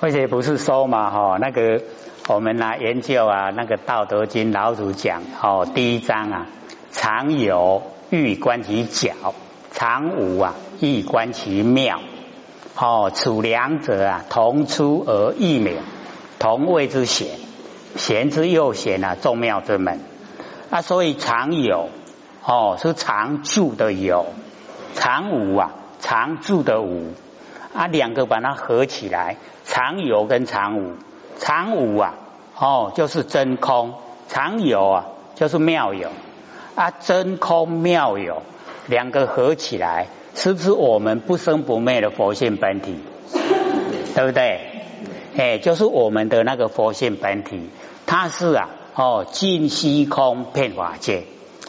慧姐不是说嘛，哈，那个我们来研究啊，那个《道德经》老祖讲，哦，第一章啊，常有欲观其角，常无啊，欲观其妙。哦，处两者啊，同出而异名，同谓之玄，玄之又玄啊，众妙之门。啊，所以常有哦，是常住的有；常无啊，常住的无。啊，两个把它合起来，常有跟常无，常无啊，哦，就是真空；常有啊，就是妙有。啊，真空妙有两个合起来，是不是我们不生不灭的佛性本体？对不对？哎，就是我们的那个佛性本体，它是啊，哦，尽虚空遍法界，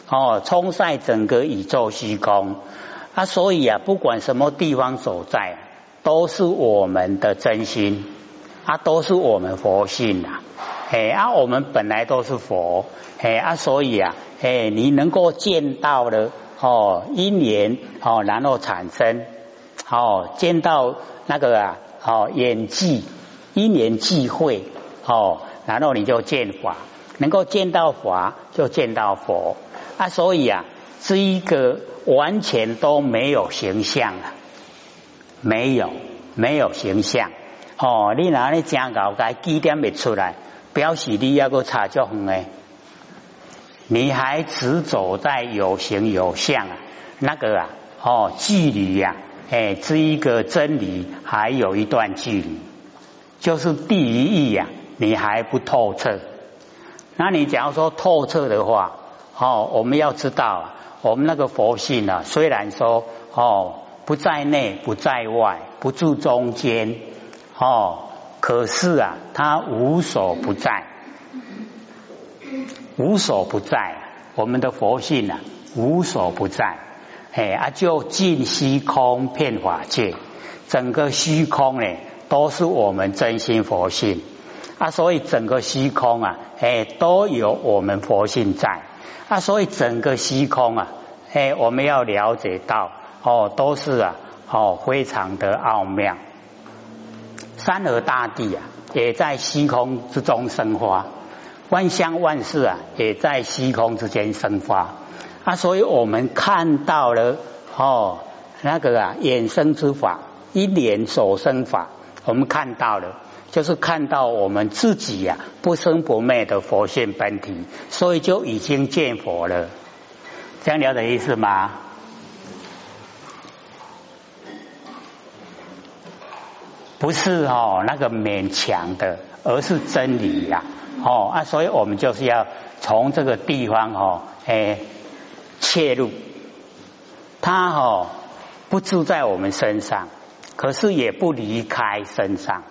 哦，充塞整个宇宙虚空。啊，所以啊，不管什么地方所在。啊都是我们的真心。啊，都是我们佛性呐，哎啊，我们本来都是佛，哎啊，所以啊，哎，你能够见到了哦，因缘哦，然后产生哦，见到那个啊，哦，演技因缘际会哦，然后你就见法，能够见到法就见到佛。啊，所以啊，是一个完全都没有形象了。没有，没有形象哦。你哪里讲搞该几点没出来？表示你要个差距很诶。你还只走在有形有相啊，那个啊，哦，距离呀，哎，这一个真理还有一段距离，就是第一义呀，你还不透彻。那你假如说透彻的话，哦，我们要知道，啊我们那个佛性啊，虽然说哦。不在内，不在外，不住中间，哦，可是啊，它无所不在，无所不在。我们的佛性啊，无所不在，哎啊，就尽虚空遍法界，整个虚空呢，都是我们真心佛性啊，所以整个虚空啊，哎，都有我们佛性在啊，所以整个虚空啊，哎，我们要了解到。哦，都是啊，哦，非常的奥妙。山河大地啊，也在虚空之中生发；万象万事啊，也在虚空之间生发。啊，所以我们看到了哦，那个啊，衍生之法，一念所生法，我们看到了，就是看到我们自己呀，不生不灭的佛性本体，所以就已经见佛了。这样了解意思吗？不是哦，那个勉强的，而是真理呀！哦啊，所以我们就是要从这个地方哦，哎，切入。它哦不住在我们身上，可是也不离开身上。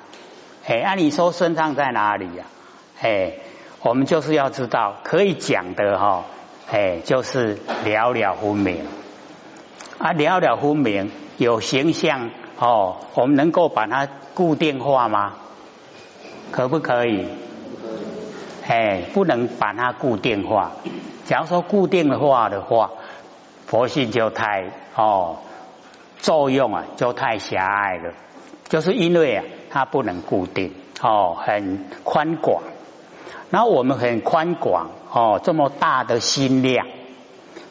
哎，按理说身上在哪里呀？哎，我们就是要知道，可以讲的哈，哎，就是了了分明。啊，了了分明，有形象哦，我们能够把它。固定化吗？可不可以？哎，不能把它固定化。假如说固定的话的话，佛性就太哦，作用啊就太狭隘了。就是因为啊，它不能固定哦，很宽广。然后我们很宽广哦，这么大的心量，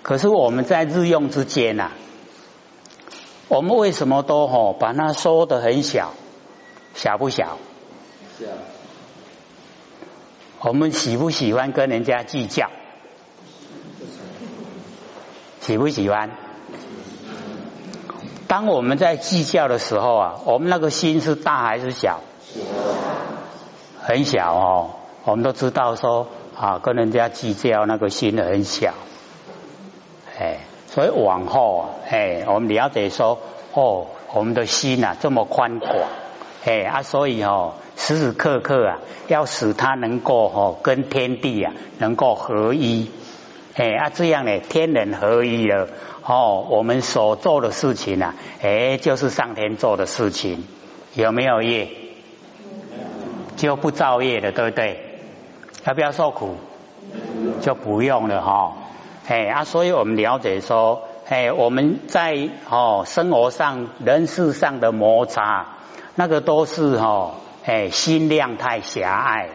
可是我们在日用之间呐，我们为什么都哦把它缩得很小？小不小？小。我们喜不喜欢跟人家计较？喜不喜欢？当我们在计较的时候啊，我们那个心是大还是小？很小哦。我们都知道说啊，跟人家计较那个心很小。哎，所以往后啊，哎，我们了解说，哦，我们的心啊这么宽广。哎啊，所以哦，时时刻刻啊，要使它能够哦，跟天地啊能够合一。哎啊，这样呢，天人合一了哦，我们所做的事情啊，哎，就是上天做的事情，有没有业？就不造业的，对不对？要不要受苦？就不用了哈。哎啊，所以我们了解说，哎，我们在哦生活上、人事上的摩擦。那个都是哈哎，心量太狭隘了，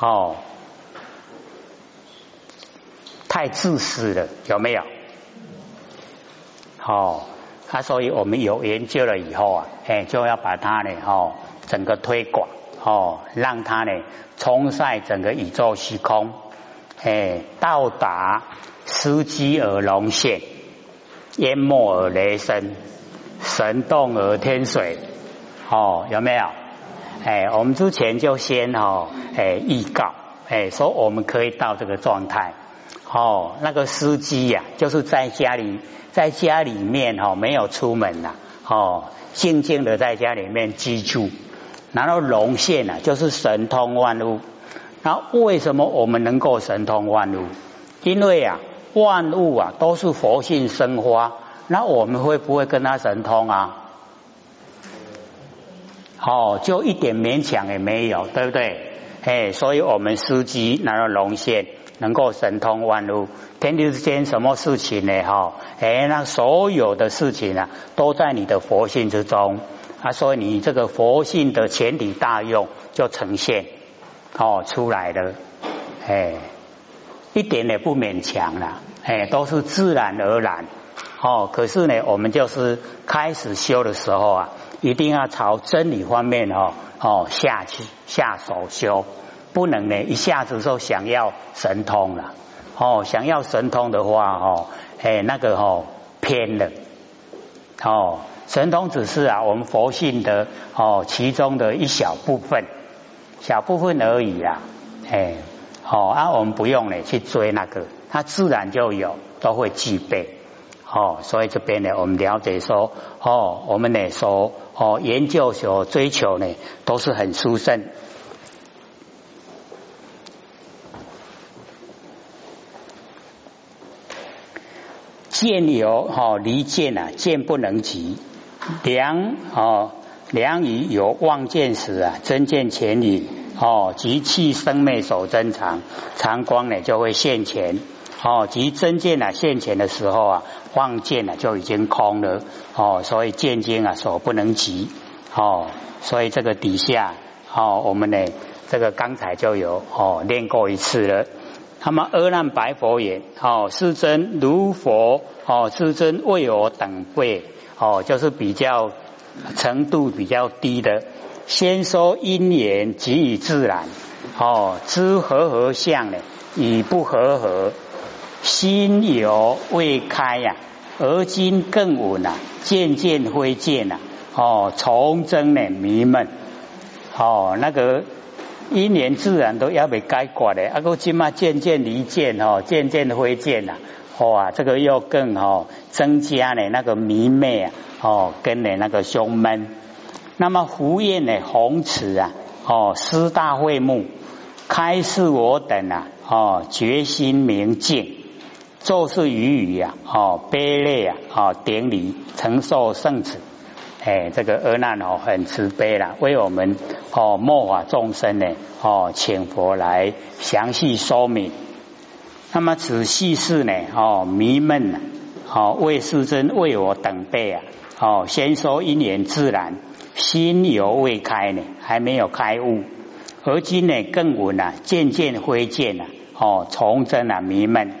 哦，太自私了，有没有？哦，啊，所以我们有研究了以后啊，哎，就要把它呢，哦，整个推广，哦，让它呢，冲晒整个宇宙虚空，哎，到达司机而龙现，淹没而雷声，神动而天水，哦，有没有？哎，我们之前就先哦，哎，预告，哎，说我们可以到这个状态。哦，那个司机呀，就是在家里，在家里面哦，没有出门呐，哦，静静的在家里面居住。然后龙现啊，就是神通万物。那为什么我们能够神通万物？因为啊，万物啊都是佛性生花，那我们会不会跟他神通啊？哦，就一点勉强也没有，对不对？哎，所以我们司机拿到龙现，能够神通万物，天地之间什么事情呢？哈，哎，那所有的事情啊，都在你的佛性之中啊，所以你这个佛性的前提大用就呈现哦出来了，哎，一点也不勉强了，哎，都是自然而然。哦。可是呢，我们就是开始修的时候啊。一定要朝真理方面哦哦下去下手修，不能呢一下子说想要神通了哦，想要神通的话哦，哎那个哦偏了。哦，神通只是啊我们佛性的哦其中的一小部分，小部分而已啦，哎哦啊我们不用呢去追那个，它自然就有都会具备。哦，所以这边呢，我们了解说，哦，我们呢说哦研究所追求呢，都是很殊胜。见有哦离见啊，见不能及。良哦良于有望见时啊，真见前影哦，即气生灭所增长，长光呢就会现前。哦，即真见啊现前的时候啊，望见啊就已经空了哦，所以见经啊所不能及哦，所以这个底下哦，我们呢这个刚才就有哦练过一次了。那么阿难白佛言：哦，世尊如佛哦，世尊为我等辈哦，就是比较程度比较低的，先说因缘即以自然。哦，知和合相呢，与不和合。心有未开呀，而今更稳呐，渐渐灰见呐，哦，从真呢迷闷，哦，那个一年自然都要被改过的，啊，个今嘛渐渐离渐哦，渐渐灰见呐，哇，这个又更哦增加呢那个迷昧啊，哦，跟呢那个胸闷。那么胡彦呢红池啊，哦，师大会目开示我等啊，哦，决心明镜。做事语语呀，哦，悲泪啊，哦，典礼承受圣旨，哎，这个阿难哦，很慈悲了，为我们哦，末法众生呢，哦，请佛来详细说明。那么此细事呢，哦，迷闷呢，哦，为世尊为我等辈啊，哦，先说因缘自然，心犹未开呢，还没有开悟，而今呢，更稳啊，渐渐灰见啊，哦，从真啊，迷闷。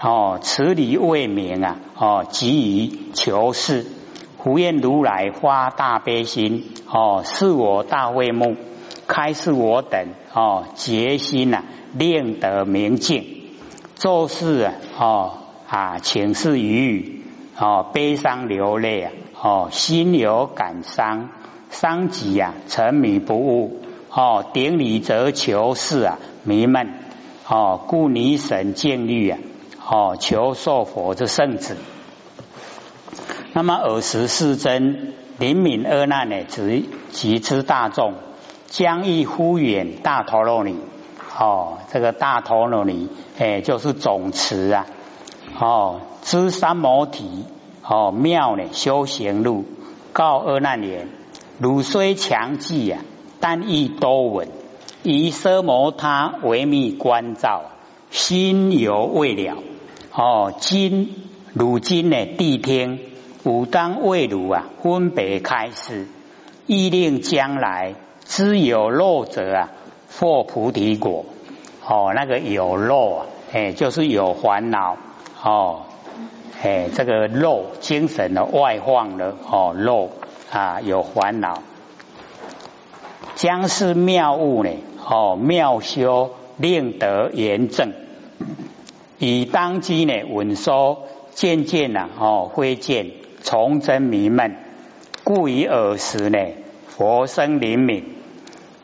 哦，此理未明啊！哦，急于求是，胡愿如来发大悲心，哦，是我大慧目，开示我等，哦，决心呐，令得明镜，做事啊，哦啊，请示语语，哦，悲伤流泪啊，哦，心有感伤，伤己啊，沉迷不悟，哦，顶礼则求是啊，迷闷，哦，故泥神见律啊。哦，求受佛之圣旨。那么尔时世尊灵敏阿难呢，及及之大众，将欲呼远大陀罗尼。哦，这个大陀罗尼，哎，就是总持啊。哦，知三摩提，哦妙呢修行路，告阿难言：汝虽强记啊，但亦多闻。以奢摩他为密关照，心犹未了。哦，今如今呢，谛听吾当为汝啊，分别开示，意令将来知有漏者啊，获菩提果。哦，那个有漏啊，哎，就是有烦恼哦，哎，这个肉精神的外放了哦，肉啊有烦恼，将是妙物呢，哦，妙修令得严正，以当机呢稳收渐渐呐，哦，挥见崇真迷闷，故以尔时呢，佛生灵敏。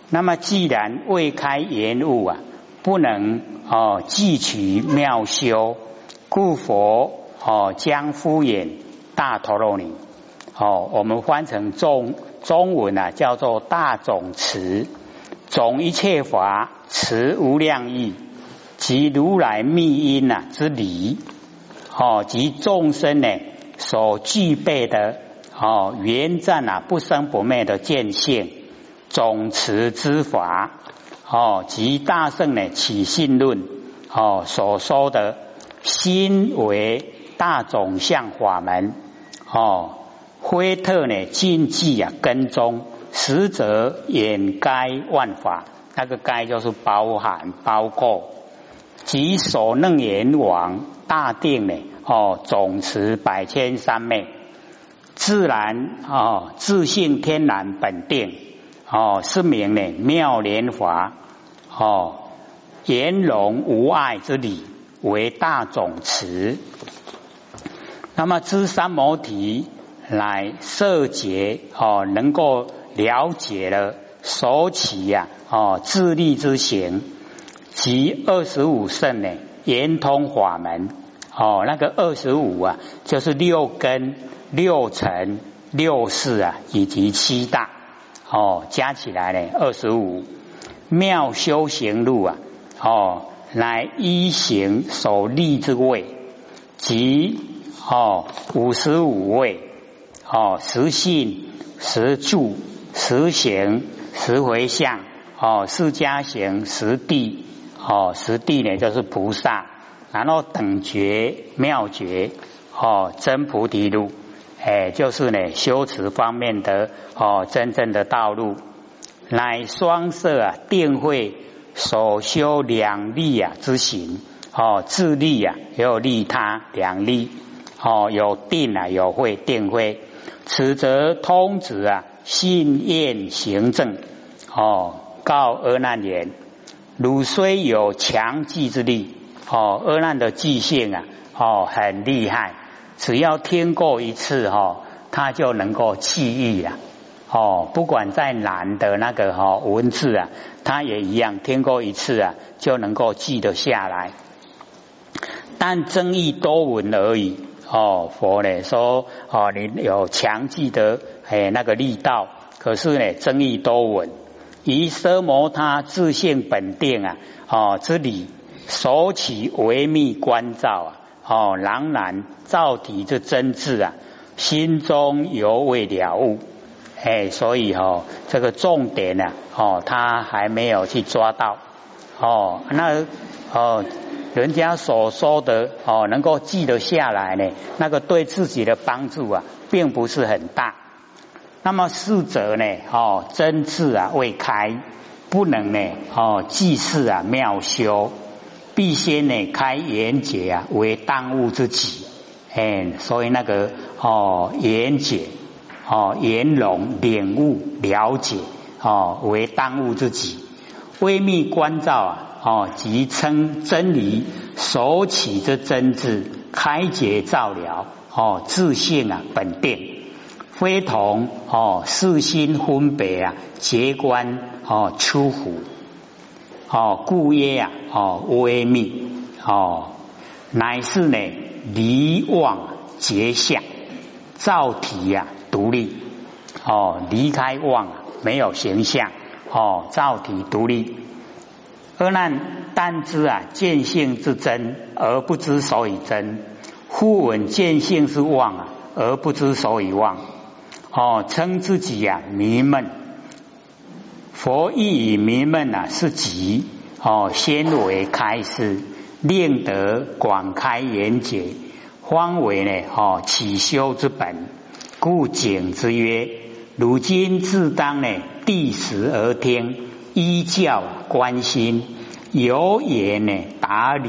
那么既然未开言物啊。不能哦汲取妙修，故佛哦将敷衍大陀罗尼哦，我们翻成中中文啊，叫做大总持，总一切法持无量义，即如来密因呐之理哦，及众生呢所具备的哦原赞啊不生不灭的见性总持之法。哦，即大圣呢起信论哦所说的心为大总相法门哦，灰特呢禁忌啊跟踪实则掩盖万法，那个该就是包含包括即所能阎王大定呢哦总持百千三昧自然哦自信天然本定。哦，是名呢妙莲华哦，圆融无碍之理为大总持。那么知三摩提来摄解哦，能够了解了所起呀哦自立之行及二十五圣呢圆通法门哦，那个二十五啊就是六根六尘六事啊以及七大。哦，加起来呢，二十五妙修行路啊，哦，来一行所立之位，即哦五十五位，哦实信实住实行实回向，哦释迦行实地，哦实地呢就是菩萨，然后等觉妙觉，哦真菩提路。哎，就是呢，修持方面的哦，真正的道路，乃双色啊，定慧所修两利啊之行。哦，自利啊，也有利他两利哦，有定啊，有会定会，此则通指啊，信愿行正哦，告阿难言：汝虽有强记之力哦，阿难的记性啊哦，很厉害。只要听过一次哈，他就能够记忆了哦。不管再难的那个哈文字啊，他也一样听过一次啊，就能够记得下来。但争议多闻而已哦。佛呢说哦，你有强记的哎那个力道，可是呢争议多闻，以奢摩他自性本定啊哦之理，所起微密关照啊。哦，仍然照体这真智啊，心中犹未了悟，哎，所以哦，这个重点呢，哦，他还没有去抓到，哦，那哦，人家所说的哦，能够记得下来呢，那个对自己的帮助啊，并不是很大。那么四者呢，哦，真智啊未开，不能呢，哦，记事啊妙修。必先呢开眼解啊，为当务之急。哎，所以那个哦眼解哦圆融领悟了解哦为当务之急。微密关照啊哦即称真理所起之真智开解照了哦自性啊本定，非同哦四心分别啊结观哦出乎。哦，故曰呀，哦，微密，哦，乃是呢离妄结相，造体呀独立，哦，离开妄没有形象，哦，造体独立。而难但知啊见性之真，而不知所以真；忽闻见性之妄啊，而不知所以妄。哦，称自己呀迷闷。佛意以迷闷啊，是急哦，先为开示，令得广开眼解，方为呢哦起修之本。故景之曰：如今自当呢，第时而听，依教关心，有言呢答理，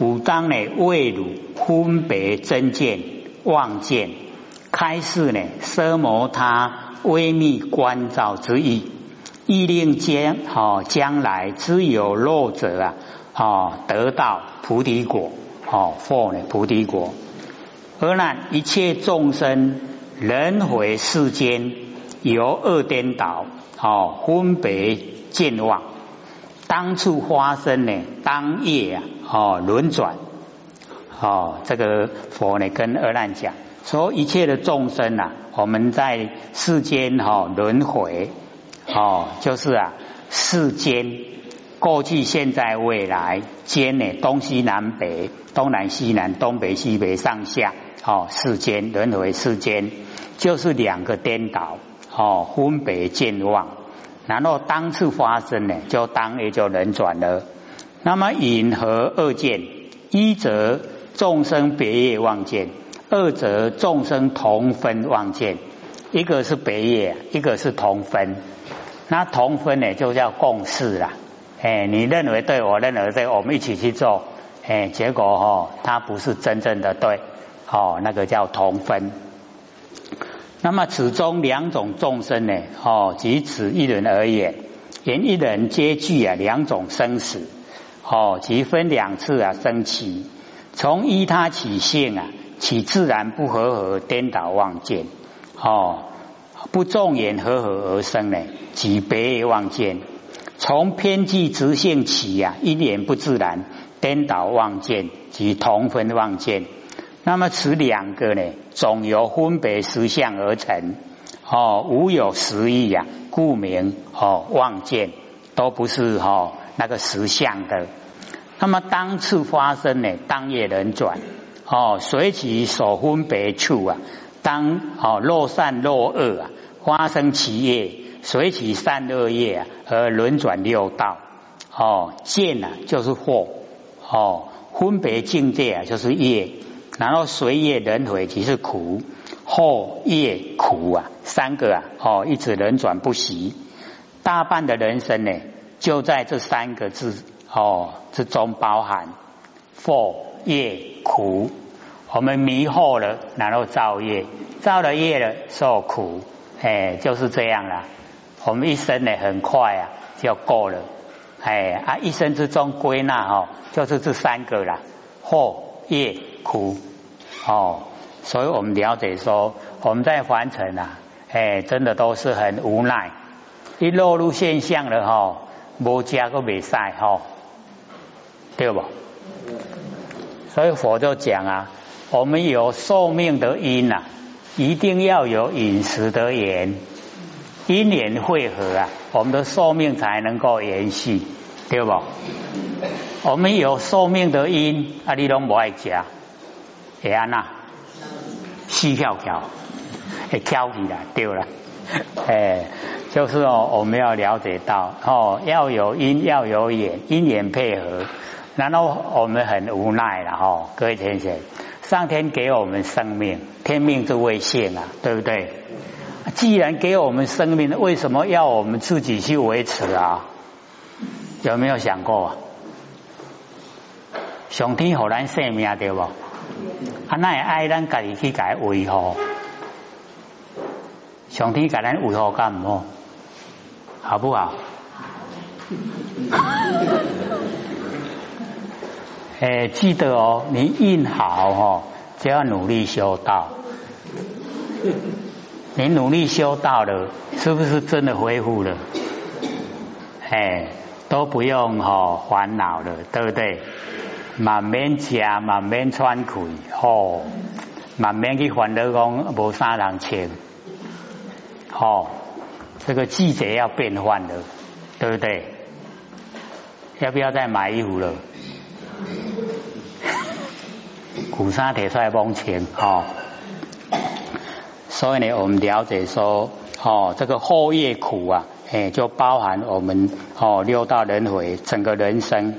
武当呢为汝分别真见望见，开示呢奢摩他微密关照之意，意令将哦将来之有漏者啊，哦得到菩提果，哦获呢菩提果。何难一切众生轮回世间由恶颠倒，哦，分别健忘，当初发生呢？当夜啊，哦，轮转，哦，这个佛呢跟阿难讲，说一切的众生啊，我们在世间哈轮回，哦，就是啊世间过去、现在、未来间呢东西南北、东南西南、东北西北、上下。哦，世间轮回世间就是两个颠倒，哦，分别见望，然后当次发生呢，就当也就轮转了。那么引和二见，一则众生别业望见，二则众生同分望见。一个是别业，一个是同分。那同分呢，就叫共事啦。哎，你认为对，我认为对，我们一起去做，哎，结果哈，它不是真正的对。哦，那个叫同分。那么此中两种众生呢？哦，即此一人而言，言一人皆具啊两种生死。哦，即分两次啊生起，从依他起性啊，起自然不和合颠倒妄见。哦，不众言和合而生呢，即别妄见。从偏计直性起呀，一言不自然颠倒妄见，即同分妄见。那么此两个呢，总由分别实相而成，哦，无有实义呀，故名哦妄见，都不是哦那个实相的。那么当次发生呢，当夜轮转，哦，随其所分别处啊，当哦若善若恶啊，发生其业，随其善恶业啊而轮转六道，哦见啊就是惑，哦分别境界啊就是业。然后随业轮回即是苦，后业苦啊，三个啊，哦，一直轮转不息，大半的人生呢，就在这三个字哦之中包含，惑业苦，我们迷惑了，然后造业，造了业了，受苦，哎，就是这样了。我们一生呢，很快啊就过了，哎啊，一生之中归纳哦，就是这三个了，惑业。苦哦，所以我们了解说，我们在凡尘啊，哎，真的都是很无奈。一落入现象了哈，无加个未晒哈，对不？所以佛就讲啊，我们有寿命的因呐，一定要有饮食的缘，因缘汇合啊，我们的寿命才能够延续，对不？我们有寿命的因，啊，你拢不爱加。会安呐，细跳跳，会跳起来，丢了，哎，就是哦，我们要了解到哦，要有因，要有缘，因缘配合，然后我们很无奈了哈，各位天神，上天给我们生命，天命之谓性啊，对不对？既然给我们生命，为什么要我们自己去维持啊？有没有想过？上天好难生命，对不？啊，那也爱咱家己去改维护，上天给咱维护干唔好，不好？哎，记得哦，你印好哦，就要努力修道。你努力修道了，是不是真的恢复了？哎，都不用哈烦恼了，对不对？慢慢吃，慢慢喘气，吼，慢慢去烦恼讲无啥人请，吼，这个季节要变换了，对不对？要不要再买衣服了？古衫铁出来帮钱，吼。所以呢，我们了解说，哦，这个后业苦啊，哎，就包含我们哦六道轮回整个人生。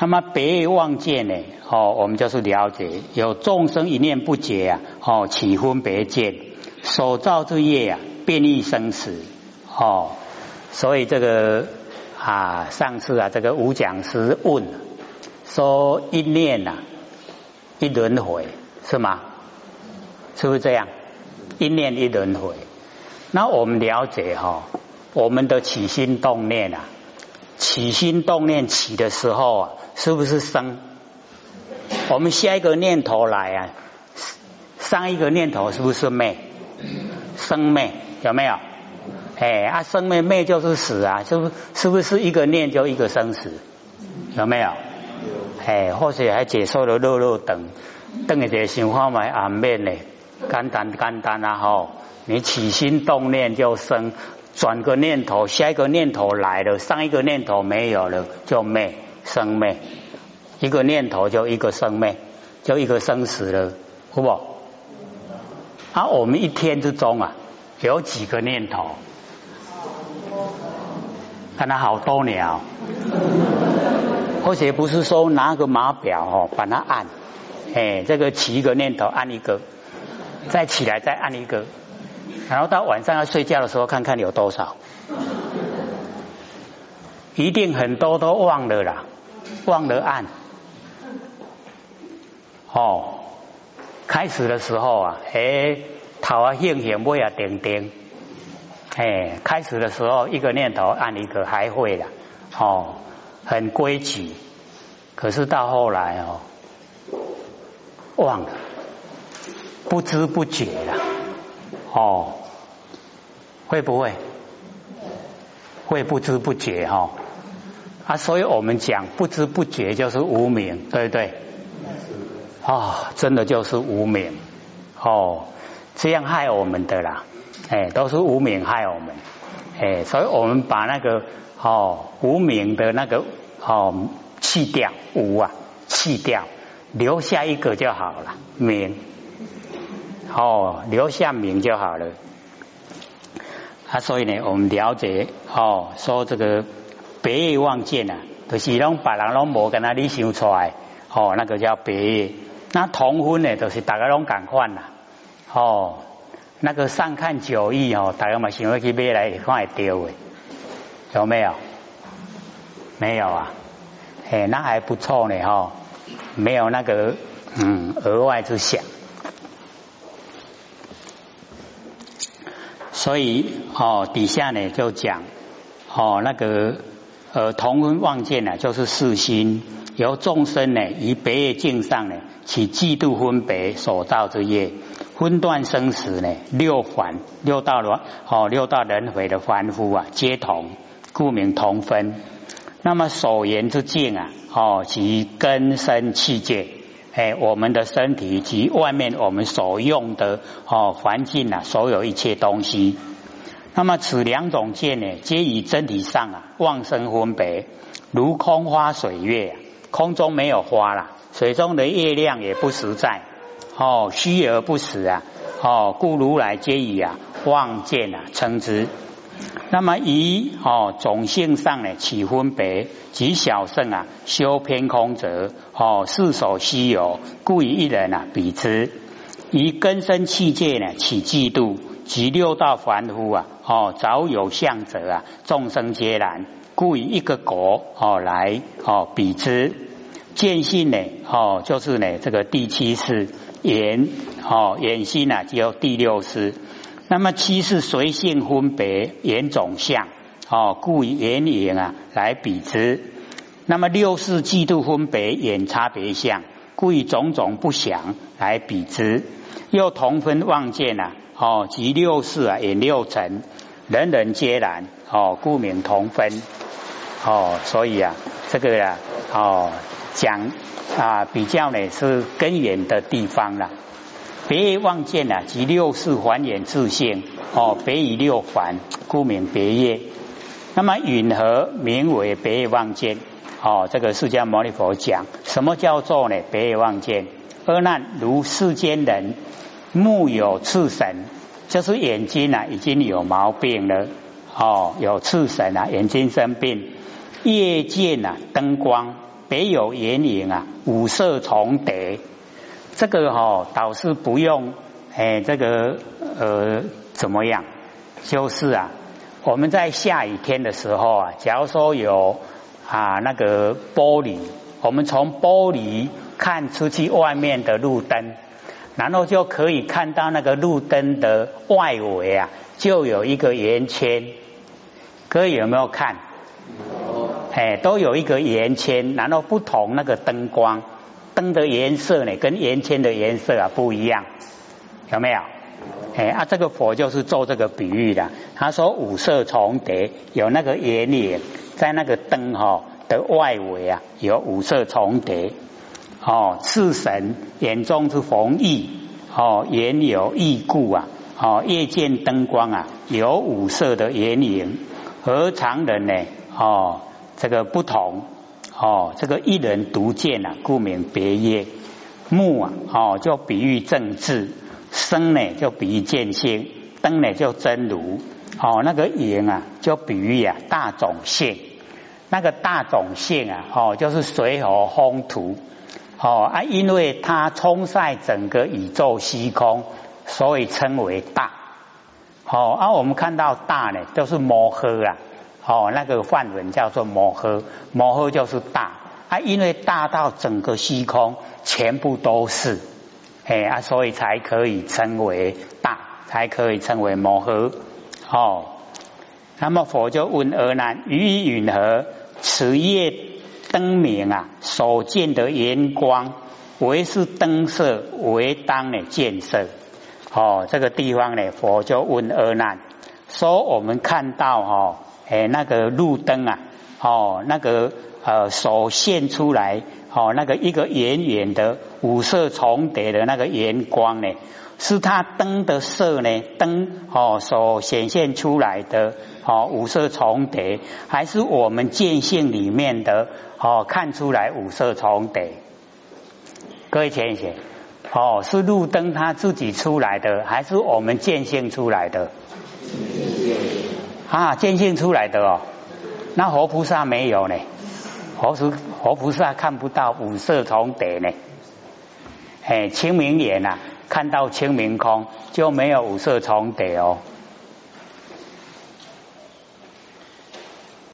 那么别望见呢？哦，我们就是了解有众生一念不解啊！哦，起分别见，所造之业啊，变异生死哦，所以这个啊，上次啊，这个吴讲师问说一念呐，一轮回是吗？是不是这样？一念一轮回，那我们了解哈，我们的起心动念啊，起心动念起的时候啊，是不是生？我们下一个念头来啊，上一个念头是不是灭？生灭有没有？哎啊，生灭灭就是死啊，是不？是不是一个念就一个生死？有没有？哎，或许还解说了肉肉等，等一些想法买暗面呢，简单简单啊吼！你起心动念就生，转个念头，下一个念头来了，上一个念头没有了就灭，生灭。一个念头就一个生灭，就一个生死了，好不好？啊，我们一天之中啊，有几个念头？看它好多鸟，而且不是说拿个码表哦，把它按，哎，这个起一个念头按一个，再起来再按一个，然后到晚上要睡觉的时候看看有多少，一定很多都忘了啦，忘了按。哦，开始的时候啊，哎，头啊兴兴，尾啊定定，哎，开始的时候一个念头按一个还会啦，哦，很规矩。可是到后来哦，忘了，不知不觉了，哦，会不会？会不知不觉哈？啊，所以我们讲不知不觉就是无名，对不对？啊，真的就是无名哦，这样害我们的啦，哎，都是无名害我们，哎，所以我们把那个哦无名的那个哦去掉无啊去掉，留下一个就好了名，哦留下名就好了，啊，所以呢，我们了解哦，说这个别业望见啊，就是让别人拢无跟他你想出来，哦，那个叫别业。那同婚呢，都是大家拢敢换啦，哦，那个上看九亿哦，大家嘛想要去买来看会丢的，有没有？没有啊，哎，那还不错呢哈，没有那个嗯额外之想，所以哦底下呢就讲哦那个呃同婚望见呢，就是四心由众生呢以别业境上呢。起嫉妒分别所造之业，分断生死呢？六凡六道轮哦，六道轮回的凡夫啊，皆同，故名同分。那么所言之境啊，哦，即根生器界，哎，我们的身体及外面我们所用的哦环境啊，所有一切东西。那么此两种见呢，皆以真体上啊妄生分别，如空花水月，空中没有花了。水中的月亮也不实在，哦，虚而不实啊，哦，故如来皆以啊望见啊称之。那么以哦种性上呢起分别，及小圣啊修偏空者，哦世所稀有，故以一人啊比之。以根生器界呢起嫉妒，及六道凡夫啊，哦早有相者啊，众生皆然，故以一个果哦来哦比之。见性呢？哦，就是呢，这个第七世眼哦，眼心呢，只有第六世。那么七是随性分别眼种相哦，故以眼影啊来比之。那么六是嫉妒分别眼差别相，故以种种不祥来比之。又同分望见啊，哦，即六世啊眼六尘，人人皆然哦，故名同分哦。所以啊，这个啊，哦。讲啊，比较呢是根源的地方了。别业望见啊，即六世还原自性哦，别以六凡，故名别业。那么允和名为别业望见哦，这个释迦牟尼佛讲，什么叫做呢？别业望见，二难如世间人目有赤神，就是眼睛啊已经有毛病了哦，有赤神啊，眼睛生病，夜见啊灯光。别有眼影啊，五色重叠，这个哈倒是不用哎，这个呃怎么样？就是啊，我们在下雨天的时候啊，假如说有啊那个玻璃，我们从玻璃看出去外面的路灯，然后就可以看到那个路灯的外围啊，就有一个圆圈。各位有没有看？哎，都有一个圆圈，然后不同那个灯光灯的颜色呢，跟圆圈的颜色啊不一样，有没有？哎啊，这个佛就是做这个比喻的。他说五色重叠，有那个眼影在那个灯哈的外围啊，有五色重叠。哦，次神眼中是逢异，哦，眼有异故啊，哦，夜见灯光啊，有五色的眼影，和常人呢，哦。这个不同哦，这个一人独见啊，故名别业。目啊，哦，就比喻正智；生呢，就比喻见性；灯呢，就真如。哦，那个影啊，就比喻啊大种性。那个大种性啊，哦，就是水火风土。哦啊，因为它冲晒整个宇宙虚空，所以称为大。好，啊，我们看到大呢，都是摩诃啊。哦，那个梵文叫做摩诃，摩诃就是大啊，因为大到整个虚空全部都是，哎啊，所以才可以称为大，才可以称为摩诃。哦，那么佛就问阿难：于云何？此夜灯明啊，所见的圆光，为是灯色，为当的见色。哦，这个地方呢，佛就问阿难说：我们看到哈。哎，那个路灯啊，哦，那个呃，所现出来，哦，那个一个圆圆的五色重叠的那个圆光呢，是它灯的色呢？灯哦，所显现出来的哦，五色重叠，还是我们见性里面的哦，看出来五色重叠？各位浅显，哦，是路灯它自己出来的，还是我们见性出来的？啊，见性出来的哦，那活菩萨没有呢？活菩活菩萨看不到五色重叠呢。哎，清明眼呐，看到清明空就没有五色重叠哦。